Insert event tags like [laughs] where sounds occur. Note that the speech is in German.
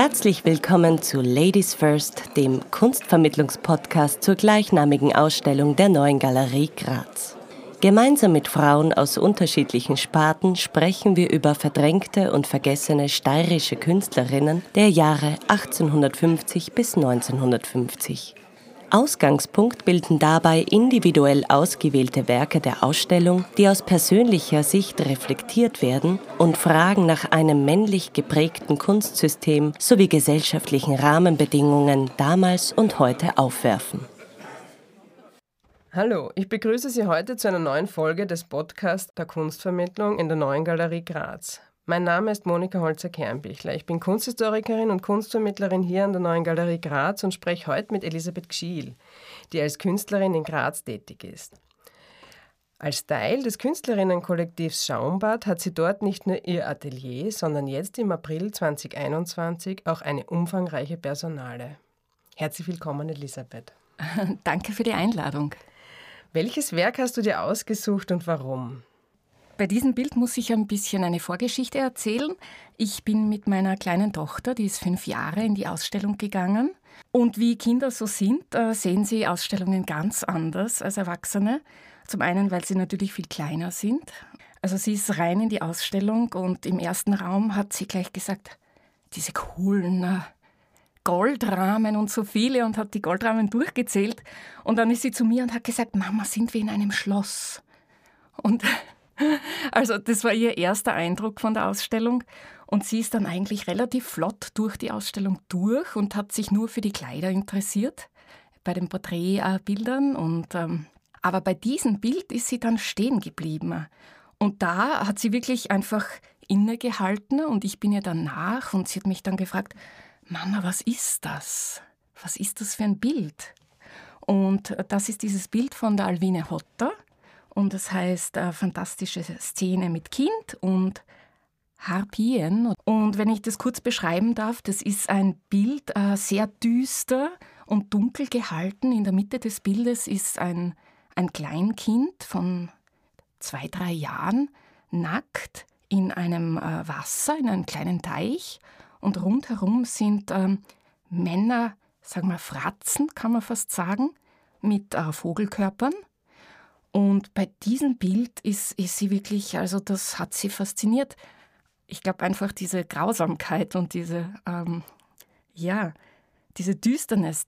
Herzlich willkommen zu Ladies First, dem Kunstvermittlungspodcast zur gleichnamigen Ausstellung der Neuen Galerie Graz. Gemeinsam mit Frauen aus unterschiedlichen Sparten sprechen wir über verdrängte und vergessene steirische Künstlerinnen der Jahre 1850 bis 1950. Ausgangspunkt bilden dabei individuell ausgewählte Werke der Ausstellung, die aus persönlicher Sicht reflektiert werden und Fragen nach einem männlich geprägten Kunstsystem sowie gesellschaftlichen Rahmenbedingungen damals und heute aufwerfen. Hallo, ich begrüße Sie heute zu einer neuen Folge des Podcasts der Kunstvermittlung in der Neuen Galerie Graz. Mein Name ist Monika Holzer-Kernbichler. Ich bin Kunsthistorikerin und Kunstvermittlerin hier an der Neuen Galerie Graz und spreche heute mit Elisabeth Gschiel, die als Künstlerin in Graz tätig ist. Als Teil des Künstlerinnenkollektivs Schaumbad hat sie dort nicht nur ihr Atelier, sondern jetzt im April 2021 auch eine umfangreiche Personale. Herzlich willkommen, Elisabeth. [laughs] Danke für die Einladung. Welches Werk hast du dir ausgesucht und warum? Bei diesem Bild muss ich ein bisschen eine Vorgeschichte erzählen. Ich bin mit meiner kleinen Tochter, die ist fünf Jahre, in die Ausstellung gegangen. Und wie Kinder so sind, äh, sehen sie Ausstellungen ganz anders als Erwachsene. Zum einen, weil sie natürlich viel kleiner sind. Also sie ist rein in die Ausstellung und im ersten Raum hat sie gleich gesagt, diese coolen äh, Goldrahmen und so viele und hat die Goldrahmen durchgezählt. Und dann ist sie zu mir und hat gesagt, Mama, sind wir in einem Schloss? Und [laughs] also das war ihr erster Eindruck von der Ausstellung. Und sie ist dann eigentlich relativ flott durch die Ausstellung durch und hat sich nur für die Kleider interessiert, bei den Porträtbildern. Und, ähm, aber bei diesem Bild ist sie dann stehen geblieben. Und da hat sie wirklich einfach innegehalten und ich bin ihr dann nach und sie hat mich dann gefragt, Mama, was ist das? Was ist das für ein Bild? Und das ist dieses Bild von der Alwine Hotter und das heißt äh, fantastische Szene mit Kind und Harpien. Und wenn ich das kurz beschreiben darf, das ist ein Bild äh, sehr düster und dunkel gehalten. In der Mitte des Bildes ist ein, ein Kleinkind von zwei, drei Jahren, nackt in einem äh, Wasser, in einem kleinen Teich. Und rundherum sind ähm, Männer, sagen wir Fratzen, kann man fast sagen, mit äh, Vogelkörpern. Und bei diesem Bild ist, ist sie wirklich, also das hat sie fasziniert. Ich glaube einfach diese Grausamkeit und diese, ähm, ja, diese Düsternis,